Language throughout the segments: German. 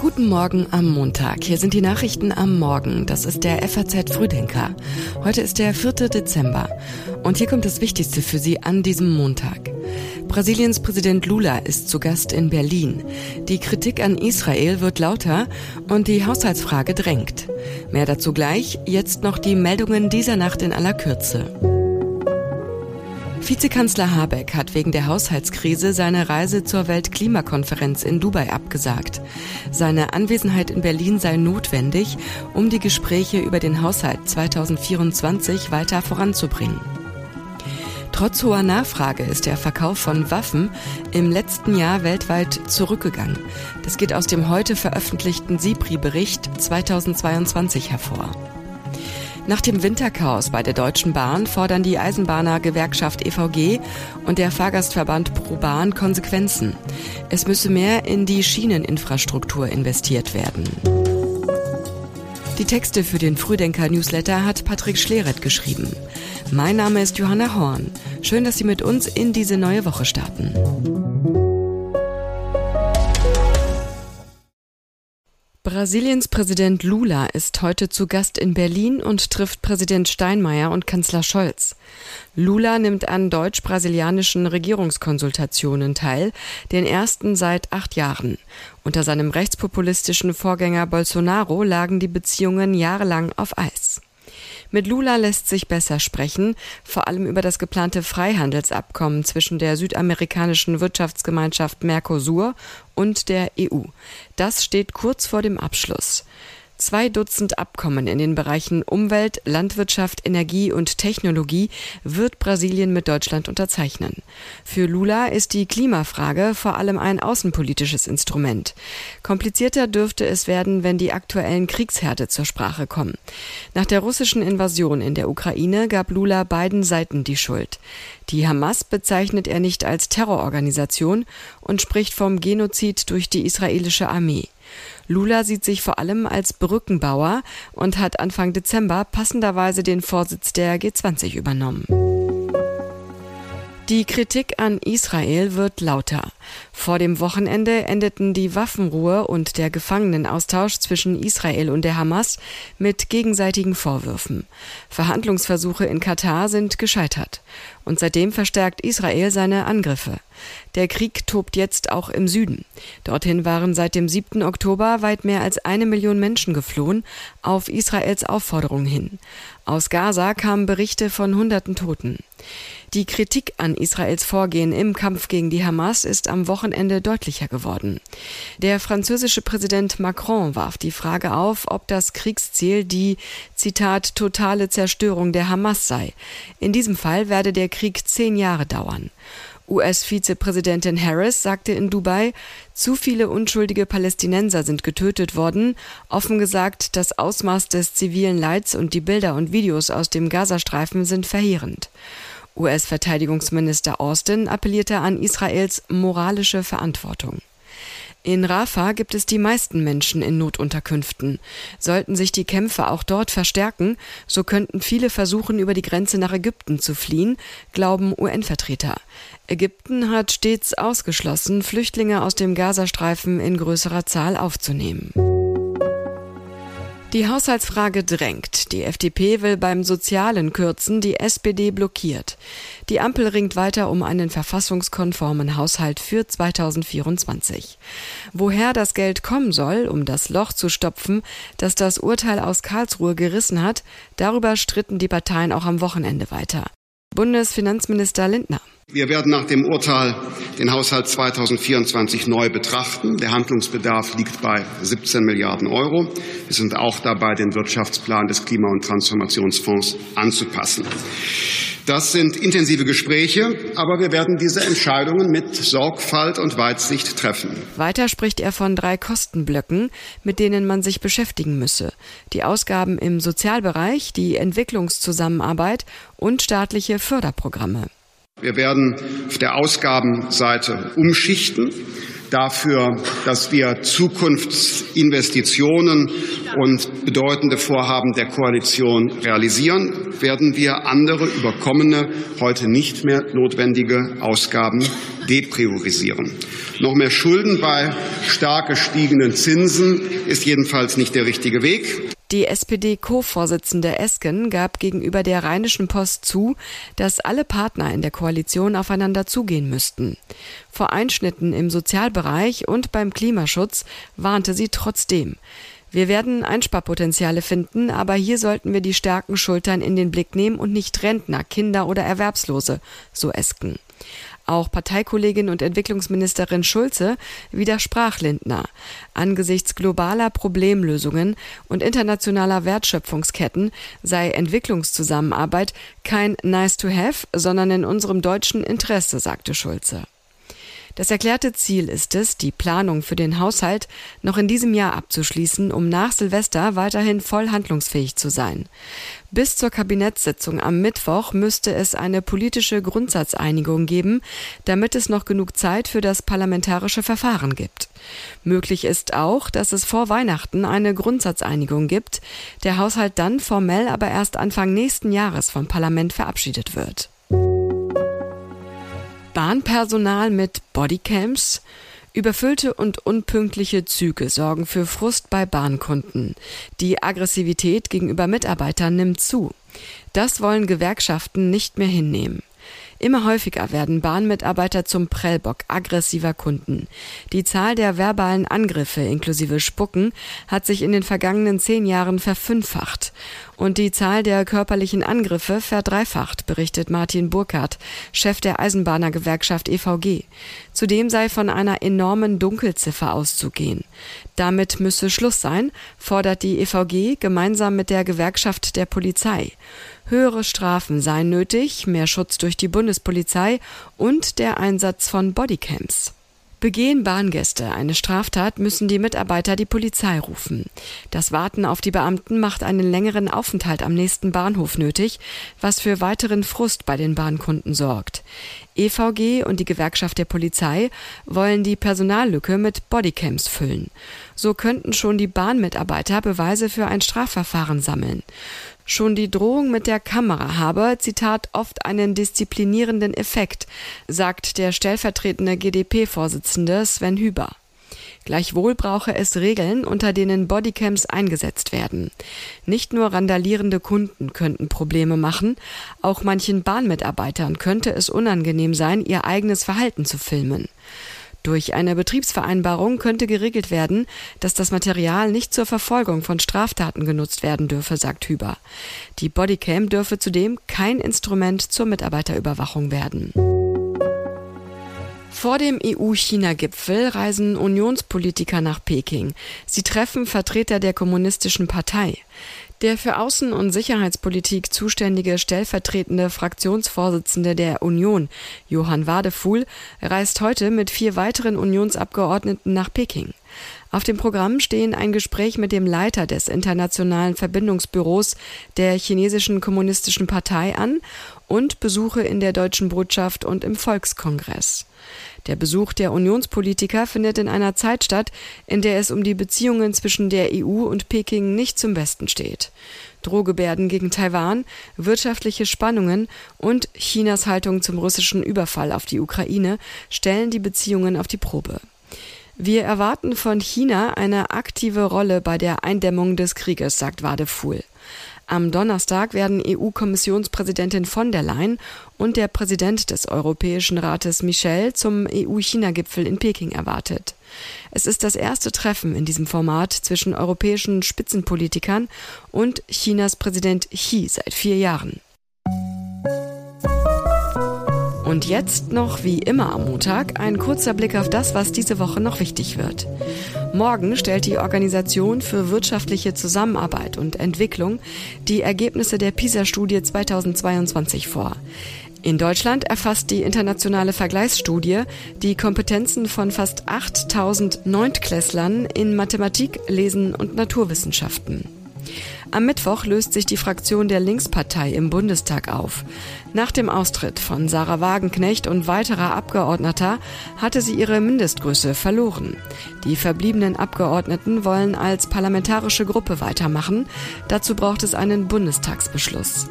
Guten Morgen am Montag. Hier sind die Nachrichten am Morgen. Das ist der FAZ Frühdenker. Heute ist der 4. Dezember. Und hier kommt das Wichtigste für Sie an diesem Montag. Brasiliens Präsident Lula ist zu Gast in Berlin. Die Kritik an Israel wird lauter und die Haushaltsfrage drängt. Mehr dazu gleich. Jetzt noch die Meldungen dieser Nacht in aller Kürze. Vizekanzler Habeck hat wegen der Haushaltskrise seine Reise zur Weltklimakonferenz in Dubai abgesagt. Seine Anwesenheit in Berlin sei notwendig, um die Gespräche über den Haushalt 2024 weiter voranzubringen. Trotz hoher Nachfrage ist der Verkauf von Waffen im letzten Jahr weltweit zurückgegangen. Das geht aus dem heute veröffentlichten SIPRI-Bericht 2022 hervor. Nach dem Winterchaos bei der Deutschen Bahn fordern die Eisenbahner-Gewerkschaft EVG und der Fahrgastverband ProBahn Konsequenzen. Es müsse mehr in die Schieneninfrastruktur investiert werden. Die Texte für den Frühdenker-Newsletter hat Patrick Schleret geschrieben. Mein Name ist Johanna Horn. Schön, dass Sie mit uns in diese neue Woche starten. Brasiliens Präsident Lula ist heute zu Gast in Berlin und trifft Präsident Steinmeier und Kanzler Scholz. Lula nimmt an deutsch-brasilianischen Regierungskonsultationen teil, den ersten seit acht Jahren. Unter seinem rechtspopulistischen Vorgänger Bolsonaro lagen die Beziehungen jahrelang auf Eis. Mit Lula lässt sich besser sprechen, vor allem über das geplante Freihandelsabkommen zwischen der südamerikanischen Wirtschaftsgemeinschaft Mercosur und der EU. Das steht kurz vor dem Abschluss. Zwei Dutzend Abkommen in den Bereichen Umwelt, Landwirtschaft, Energie und Technologie wird Brasilien mit Deutschland unterzeichnen. Für Lula ist die Klimafrage vor allem ein außenpolitisches Instrument. Komplizierter dürfte es werden, wenn die aktuellen Kriegsherde zur Sprache kommen. Nach der russischen Invasion in der Ukraine gab Lula beiden Seiten die Schuld. Die Hamas bezeichnet er nicht als Terrororganisation und spricht vom Genozid durch die israelische Armee. Lula sieht sich vor allem als Brückenbauer und hat Anfang Dezember passenderweise den Vorsitz der G20 übernommen. Die Kritik an Israel wird lauter. Vor dem Wochenende endeten die Waffenruhe und der Gefangenenaustausch zwischen Israel und der Hamas mit gegenseitigen Vorwürfen. Verhandlungsversuche in Katar sind gescheitert. Und seitdem verstärkt Israel seine Angriffe. Der Krieg tobt jetzt auch im Süden. Dorthin waren seit dem 7. Oktober weit mehr als eine Million Menschen geflohen, auf Israels Aufforderung hin. Aus Gaza kamen Berichte von hunderten Toten. Die Kritik an Israels Vorgehen im Kampf gegen die Hamas ist am Wochenende deutlicher geworden. Der französische Präsident Macron warf die Frage auf, ob das Kriegsziel die, Zitat, totale Zerstörung der Hamas sei. In diesem Fall werde der Krieg zehn Jahre dauern. US-Vizepräsidentin Harris sagte in Dubai, zu viele unschuldige Palästinenser sind getötet worden. Offen gesagt, das Ausmaß des zivilen Leids und die Bilder und Videos aus dem Gazastreifen sind verheerend. US-Verteidigungsminister Austin appellierte an Israels moralische Verantwortung. In Rafah gibt es die meisten Menschen in Notunterkünften. Sollten sich die Kämpfe auch dort verstärken, so könnten viele versuchen, über die Grenze nach Ägypten zu fliehen, glauben UN-Vertreter. Ägypten hat stets ausgeschlossen, Flüchtlinge aus dem Gazastreifen in größerer Zahl aufzunehmen. Die Haushaltsfrage drängt. Die FDP will beim Sozialen kürzen, die SPD blockiert. Die Ampel ringt weiter um einen verfassungskonformen Haushalt für 2024. Woher das Geld kommen soll, um das Loch zu stopfen, das das Urteil aus Karlsruhe gerissen hat, darüber stritten die Parteien auch am Wochenende weiter. Bundesfinanzminister Lindner. Wir werden nach dem Urteil den Haushalt 2024 neu betrachten. Der Handlungsbedarf liegt bei 17 Milliarden Euro. Wir sind auch dabei, den Wirtschaftsplan des Klima- und Transformationsfonds anzupassen. Das sind intensive Gespräche, aber wir werden diese Entscheidungen mit Sorgfalt und Weitsicht treffen. Weiter spricht er von drei Kostenblöcken, mit denen man sich beschäftigen müsse. Die Ausgaben im Sozialbereich, die Entwicklungszusammenarbeit und staatliche Förderprogramme. Wir werden auf der Ausgabenseite umschichten dafür, dass wir Zukunftsinvestitionen und bedeutende Vorhaben der Koalition realisieren, werden wir andere überkommene, heute nicht mehr notwendige Ausgaben depriorisieren. Noch mehr Schulden bei stark gestiegenen Zinsen ist jedenfalls nicht der richtige Weg. Die SPD-Co-Vorsitzende Esken gab gegenüber der Rheinischen Post zu, dass alle Partner in der Koalition aufeinander zugehen müssten. Vor Einschnitten im Sozialbereich und beim Klimaschutz warnte sie trotzdem. Wir werden Einsparpotenziale finden, aber hier sollten wir die starken Schultern in den Blick nehmen und nicht Rentner, Kinder oder Erwerbslose, so Esken. Auch Parteikollegin und Entwicklungsministerin Schulze widersprach Lindner. Angesichts globaler Problemlösungen und internationaler Wertschöpfungsketten sei Entwicklungszusammenarbeit kein Nice to have, sondern in unserem deutschen Interesse, sagte Schulze. Das erklärte Ziel ist es, die Planung für den Haushalt noch in diesem Jahr abzuschließen, um nach Silvester weiterhin voll handlungsfähig zu sein. Bis zur Kabinettssitzung am Mittwoch müsste es eine politische Grundsatzeinigung geben, damit es noch genug Zeit für das parlamentarische Verfahren gibt. Möglich ist auch, dass es vor Weihnachten eine Grundsatzeinigung gibt, der Haushalt dann formell aber erst Anfang nächsten Jahres vom Parlament verabschiedet wird. Bahnpersonal mit Bodycams? Überfüllte und unpünktliche Züge sorgen für Frust bei Bahnkunden. Die Aggressivität gegenüber Mitarbeitern nimmt zu. Das wollen Gewerkschaften nicht mehr hinnehmen. Immer häufiger werden Bahnmitarbeiter zum Prellbock aggressiver Kunden. Die Zahl der verbalen Angriffe inklusive Spucken hat sich in den vergangenen zehn Jahren verfünffacht und die Zahl der körperlichen Angriffe verdreifacht, berichtet Martin Burkhardt, Chef der Eisenbahnergewerkschaft EVG. Zudem sei von einer enormen Dunkelziffer auszugehen. Damit müsse Schluss sein, fordert die EVG gemeinsam mit der Gewerkschaft der Polizei. Höhere Strafen seien nötig, mehr Schutz durch die Bundespolizei und der Einsatz von Bodycams. Begehen Bahngäste eine Straftat, müssen die Mitarbeiter die Polizei rufen. Das Warten auf die Beamten macht einen längeren Aufenthalt am nächsten Bahnhof nötig, was für weiteren Frust bei den Bahnkunden sorgt. EVG und die Gewerkschaft der Polizei wollen die Personallücke mit Bodycams füllen. So könnten schon die Bahnmitarbeiter Beweise für ein Strafverfahren sammeln. Schon die Drohung mit der Kamera habe, Zitat, oft einen disziplinierenden Effekt, sagt der stellvertretende GdP-Vorsitzende Sven Hüber. Gleichwohl brauche es Regeln, unter denen Bodycams eingesetzt werden. Nicht nur randalierende Kunden könnten Probleme machen, auch manchen Bahnmitarbeitern könnte es unangenehm sein, ihr eigenes Verhalten zu filmen. Durch eine Betriebsvereinbarung könnte geregelt werden, dass das Material nicht zur Verfolgung von Straftaten genutzt werden dürfe, sagt Hüber. Die Bodycam dürfe zudem kein Instrument zur Mitarbeiterüberwachung werden. Vor dem EU-China-Gipfel reisen Unionspolitiker nach Peking. Sie treffen Vertreter der Kommunistischen Partei. Der für Außen- und Sicherheitspolitik zuständige stellvertretende Fraktionsvorsitzende der Union, Johann Wadefuhl, reist heute mit vier weiteren Unionsabgeordneten nach Peking. Auf dem Programm stehen ein Gespräch mit dem Leiter des internationalen Verbindungsbüros der chinesischen kommunistischen Partei an und Besuche in der deutschen Botschaft und im Volkskongress. Der Besuch der Unionspolitiker findet in einer Zeit statt, in der es um die Beziehungen zwischen der EU und Peking nicht zum Besten steht. Drohgebärden gegen Taiwan, wirtschaftliche Spannungen und Chinas Haltung zum russischen Überfall auf die Ukraine stellen die Beziehungen auf die Probe. Wir erwarten von China eine aktive Rolle bei der Eindämmung des Krieges, sagt Wadefuhl. Am Donnerstag werden EU-Kommissionspräsidentin von der Leyen und der Präsident des Europäischen Rates Michel zum EU-China-Gipfel in Peking erwartet. Es ist das erste Treffen in diesem Format zwischen europäischen Spitzenpolitikern und Chinas Präsident Xi seit vier Jahren. Und jetzt noch wie immer am Montag ein kurzer Blick auf das, was diese Woche noch wichtig wird. Morgen stellt die Organisation für wirtschaftliche Zusammenarbeit und Entwicklung die Ergebnisse der PISA-Studie 2022 vor. In Deutschland erfasst die internationale Vergleichsstudie die Kompetenzen von fast 8000 Neuntklässlern in Mathematik, Lesen und Naturwissenschaften. Am Mittwoch löst sich die Fraktion der Linkspartei im Bundestag auf. Nach dem Austritt von Sarah Wagenknecht und weiterer Abgeordneter hatte sie ihre Mindestgröße verloren. Die verbliebenen Abgeordneten wollen als parlamentarische Gruppe weitermachen. Dazu braucht es einen Bundestagsbeschluss.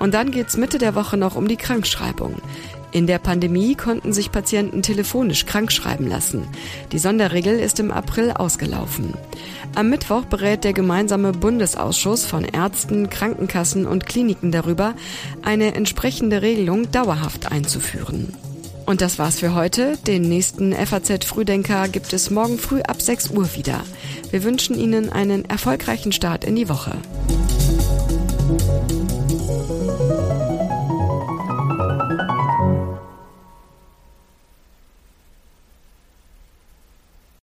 Und dann geht's Mitte der Woche noch um die Krankschreibung. In der Pandemie konnten sich Patienten telefonisch krankschreiben lassen. Die Sonderregel ist im April ausgelaufen. Am Mittwoch berät der gemeinsame Bundesausschuss von Ärzten, Krankenkassen und Kliniken darüber, eine entsprechende Regelung dauerhaft einzuführen. Und das war's für heute. Den nächsten FAZ Frühdenker gibt es morgen früh ab 6 Uhr wieder. Wir wünschen Ihnen einen erfolgreichen Start in die Woche.